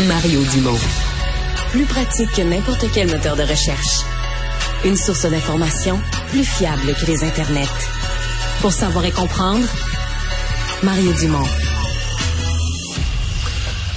Mario Dumont. Plus pratique que n'importe quel moteur de recherche. Une source d'information plus fiable que les internets. Pour savoir et comprendre, Mario Dumont.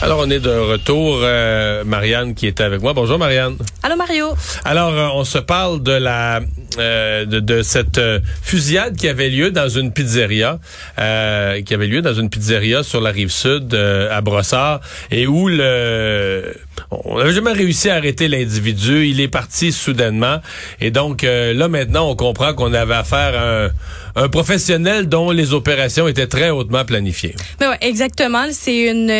Alors, on est de retour. Euh, Marianne qui est avec moi. Bonjour, Marianne. Allô, Mario. Alors, euh, on se parle de la euh, de, de, cette fusillade qui avait lieu dans une pizzeria, qui avait lieu dans une pizzeria sur la rive sud à Brossard, et où le on n'avait jamais réussi à arrêter l'individu. Il est parti soudainement, et donc là maintenant, on comprend qu'on avait affaire à un, un, professionnel dont les opérations étaient très hautement planifiées. Ben ouais, exactement. C'est une,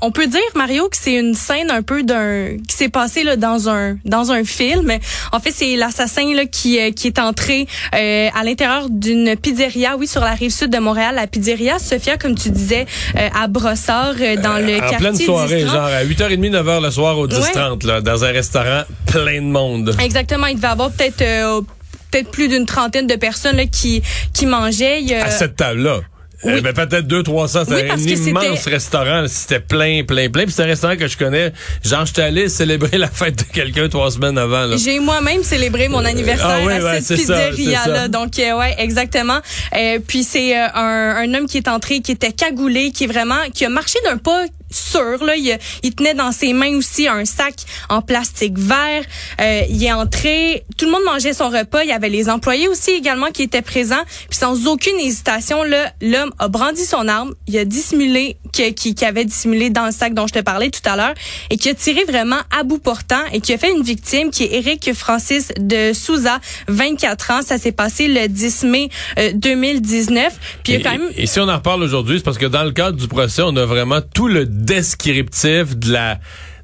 on peut dire Mario que c'est une scène un peu d'un qui s'est passé là dans un dans un film. En fait, c'est l'assassin là qui euh, qui est entré euh, à l'intérieur d'une pizzeria, oui, sur la rive sud de Montréal, la pizzeria Sophia, comme tu disais, euh, à Brossard, dans le quartier. En pleine soirée, genre à 8h30, 9h le soir au 10h30, là, dans un restaurant plein de monde. Exactement. Il devait avoir peut-être peut-être plus d'une trentaine de personnes là, qui qui mangeaient. À cette table-là. Oui. Euh, ben, peut-être 2 300 c'est un immense restaurant c'était plein plein plein. Puis c'est un restaurant que je connais. Genre j'étais allé célébrer la fête de quelqu'un trois semaines avant j'ai moi-même célébré mon anniversaire ah à cette pizzeria là donc euh, ouais exactement. Euh, puis c'est un, un homme qui est entré qui était cagoulé qui est vraiment qui a marché d'un pas sûr. Là. Il, il, tenait dans ses mains aussi un sac en plastique vert. Euh, il est entré, tout le monde mangeait son repas. Il y avait les employés aussi également qui étaient présents. Puis sans aucune hésitation, l'homme a brandi son arme. Il a dissimulé qui, qui, avait dissimulé dans le sac dont je te parlais tout à l'heure et qui a tiré vraiment à bout portant et qui a fait une victime qui est Eric Francis de Souza, 24 ans. Ça s'est passé le 10 mai 2019. Euh, Puis et, quand même... et si on en reparle aujourd'hui, c'est parce que dans le cadre du procès, on a vraiment tout le descriptif de la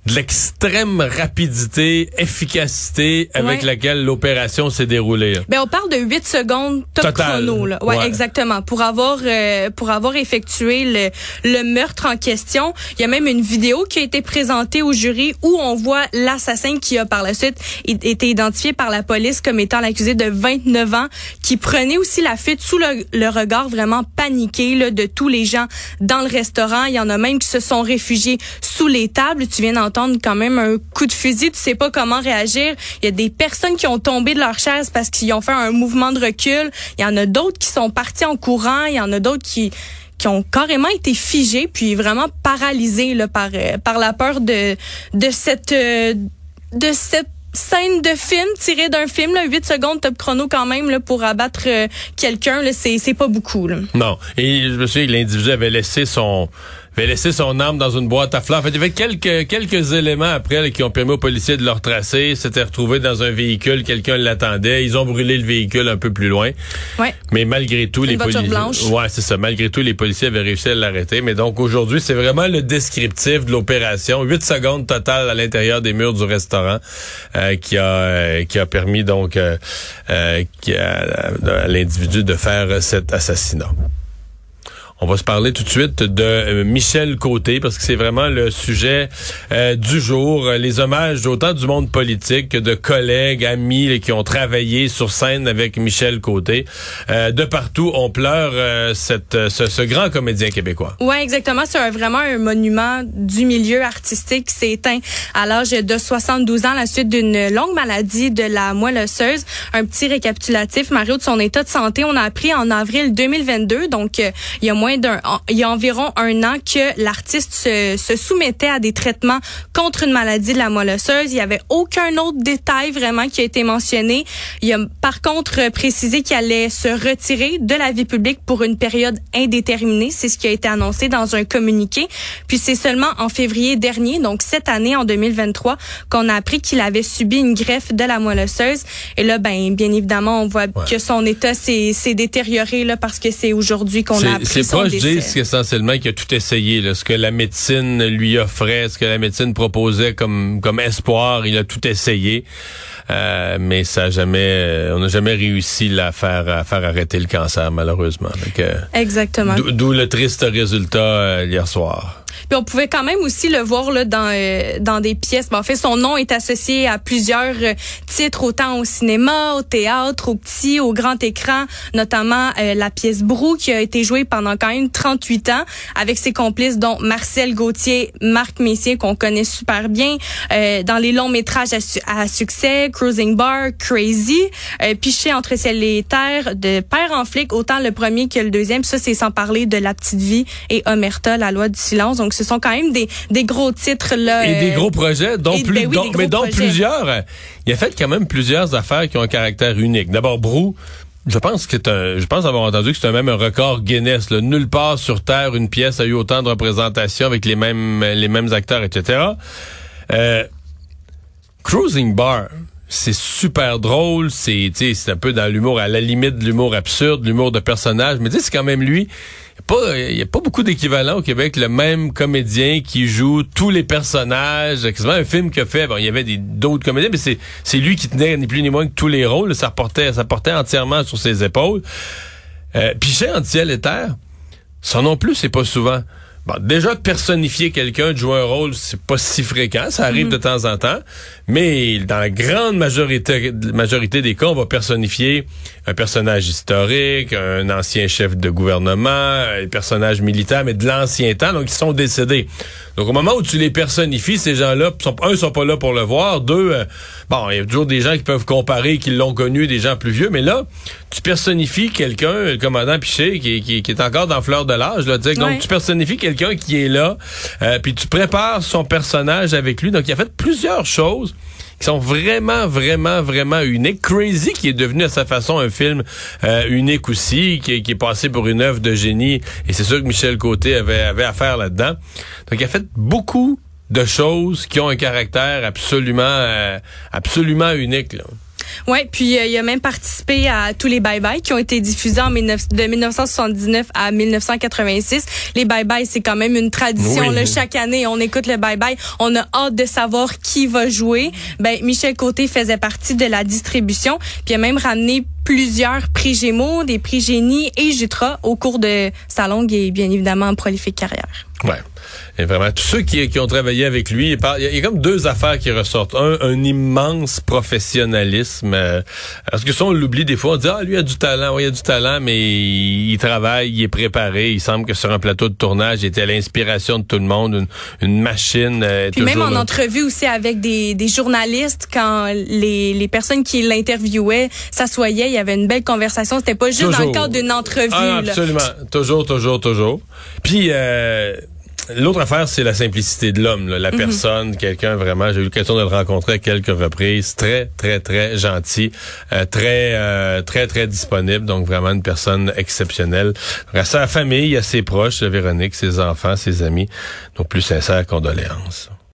de l'extrême rapidité, efficacité avec laquelle l'opération s'est déroulée. Ben on parle de 8 secondes top chrono là. Ouais, exactement. Pour avoir euh, pour avoir effectué le, le meurtre en question, il y a même une vidéo qui a été présentée au jury où on voit l'assassin qui a par la suite été identifié par la police comme étant l'accusé de 29 ans qui prenait aussi la fuite sous le, le regard vraiment paniqué là, de tous les gens dans le restaurant, il y en a même qui se sont réfugiés sous les tables, tu viens d'entendre quand même un coup de fusil, tu sais pas comment réagir. Il y a des personnes qui ont tombé de leur chaise parce qu'ils ont fait un mouvement de recul. Il y en a d'autres qui sont partis en courant. Il y en a d'autres qui qui ont carrément été figés puis vraiment paralysés là, par euh, par la peur de de cette euh, de cette scène de film tirée d'un film, là, 8 secondes top chrono quand même là, pour abattre euh, quelqu'un, c'est, c'est pas beaucoup. Là. Non. Et je me souviens que l'individu avait laissé son avait laissé son arme dans une boîte à fleurs. En fait, il y avait quelques, quelques éléments après qui ont permis aux policiers de le retracer. S'était retrouvé dans un véhicule, quelqu'un l'attendait. Ils ont brûlé le véhicule un peu plus loin. Ouais. Mais malgré tout, les policiers. Ouais, c'est ça. Malgré tout, les policiers avaient réussi à l'arrêter. Mais donc aujourd'hui, c'est vraiment le descriptif de l'opération. Huit secondes totales à l'intérieur des murs du restaurant euh, qui a euh, qui a permis donc euh, qui à l'individu de faire cet assassinat. On va se parler tout de suite de euh, Michel Côté parce que c'est vraiment le sujet euh, du jour. Les hommages autant du monde politique que de collègues, amis qui ont travaillé sur scène avec Michel Côté. Euh, de partout, on pleure cette, ce, grand comédien québécois. Ouais, exactement. C'est vraiment un monument du milieu artistique qui s'est éteint à l'âge de 72 ans à la suite d'une longue maladie de la moelle osseuse. Un petit récapitulatif, Mario, de son état de santé. On a appris en avril 2022, donc il y a moins d'un, il y a environ un an que l'artiste se, se, soumettait à des traitements contre une maladie de la moelle osseuse. Il y avait aucun autre détail vraiment qui a été mentionné. Il a par contre précisé qu'il allait se retirer de la vie publique pour une période indéterminée. C'est ce qui a été annoncé dans un communiqué. Puis c'est seulement en février dernier, donc cette année en 2023, qu'on a appris qu'il avait subi une greffe de la moelle osseuse. Et là, ben bien évidemment, on voit que son état s'est détérioré là parce que c'est aujourd'hui qu'on a appris son je dis essentiellement qu'il a tout essayé. Là, ce que la médecine lui offrait, ce que la médecine proposait comme, comme espoir, il a tout essayé. Euh, mais ça a jamais, euh, on n'a jamais réussi là, à faire à faire arrêter le cancer malheureusement. Exactement. D'où le triste résultat euh, hier soir. Puis on pouvait quand même aussi le voir là dans euh, dans des pièces. en fait, son nom est associé à plusieurs euh, titres, autant au cinéma, au théâtre, au petit, au grand écran, notamment la pièce Brou qui a été jouée pendant quand même 38 ans avec ses complices dont Marcel Gauthier, Marc Messier qu'on connaît super bien dans les longs métrages à, succès, Cruising Bar, Crazy, Piché entre ciel et terre, de Père en flic, autant le premier que le deuxième. Ça c'est sans parler de La petite vie et Omerta, la loi du silence. Ce sont quand même des, des gros titres là. Et des euh, gros projets, dont plus, ben mais dont plusieurs. Euh, il a fait quand même plusieurs affaires qui ont un caractère unique. D'abord, Brou. Je pense que je pense avoir entendu que c'est même un record Guinness. Là. Nulle part sur Terre une pièce a eu autant de représentations avec les mêmes les mêmes acteurs, etc. Euh, Cruising Bar, c'est super drôle, c'est c'est un peu dans l'humour à la limite de l'humour absurde, l'humour de personnage, mais c'est quand même lui il n'y a pas beaucoup d'équivalent au Québec, le même comédien qui joue tous les personnages. C'est un film a fait. Bon, il y avait d'autres comédiens, mais c'est, c'est lui qui tenait ni plus ni moins que tous les rôles. Ça portait, ça portait entièrement sur ses épaules. Euh, Pichet en ciel et terre, ça non plus, c'est pas souvent. Bon, déjà de personnifier quelqu'un, de jouer un rôle, c'est pas si fréquent, ça arrive mhm. de temps en temps, mais dans la grande majorité majorité des cas, on va personnifier un personnage historique, un ancien chef de gouvernement, un personnage militaire, mais de l'ancien temps, donc ils sont décédés. Donc au moment où tu les personnifies, ces gens-là, sont, un, sont pas là pour le voir, deux, euh, bon, il y a toujours des gens qui peuvent comparer, qui l'ont connu, des gens plus vieux, mais là, tu personnifies quelqu'un, le commandant Piché, qui, qui, est encore dans fleur de l'âge, là, donc tu personnifies quelqu'un qui est là, euh, puis tu prépares son personnage avec lui, donc il a fait plusieurs choses qui sont vraiment, vraiment, vraiment uniques. Crazy, qui est devenu à sa façon un film euh, unique aussi, qui, est passé pour une œuvre de génie. Et c'est sûr que Michel Côté avait, avait affaire là-dedans. Donc, il a fait beaucoup de choses qui ont un caractère absolument, euh, absolument unique. Oui, puis euh, il a même participé à tous les bye-bye qui ont été diffusés en 19, de 1979 à 1986. Les bye-bye, c'est quand même une tradition. Là, chaque année, on écoute le bye-bye. On a hâte de savoir qui va jouer. Ben, Michel Côté faisait partie de la distribution, puis il a même ramené plusieurs prix Gémeaux, des prix Génie et Jutra au cours de sa longue et bien évidemment prolifique carrière. Ouais. Et vraiment, tous ceux qui, qui ont travaillé avec lui, il, y, a, comme deux affaires qui ressortent. Un, un immense professionnalisme. Euh, parce que ça, on l'oublie des fois. On dit, ah, lui a du talent. Oui, il a du talent, mais il, travaille, il est préparé. Il semble que sur un plateau de tournage, il était à l'inspiration de tout le monde, une, machine. Euh, Puis même en entrevue aussi avec des, des journalistes, quand les, les personnes qui l'interviewaient s'assoyaient, il y avait une belle conversation. C'était pas juste dans le cadre d'une entrevue. Ah, absolument. Toujours, toujours, toujours. Puis... Euh, L'autre affaire, c'est la simplicité de l'homme, la mhm. personne, quelqu'un vraiment. J'ai eu l'occasion de le rencontrer à quelques reprises, très, très, très gentil, euh, très, euh, très, très disponible. Donc vraiment une personne exceptionnelle. À sa famille, à ses proches, Véronique, ses enfants, ses amis. Donc plus sincères condoléances.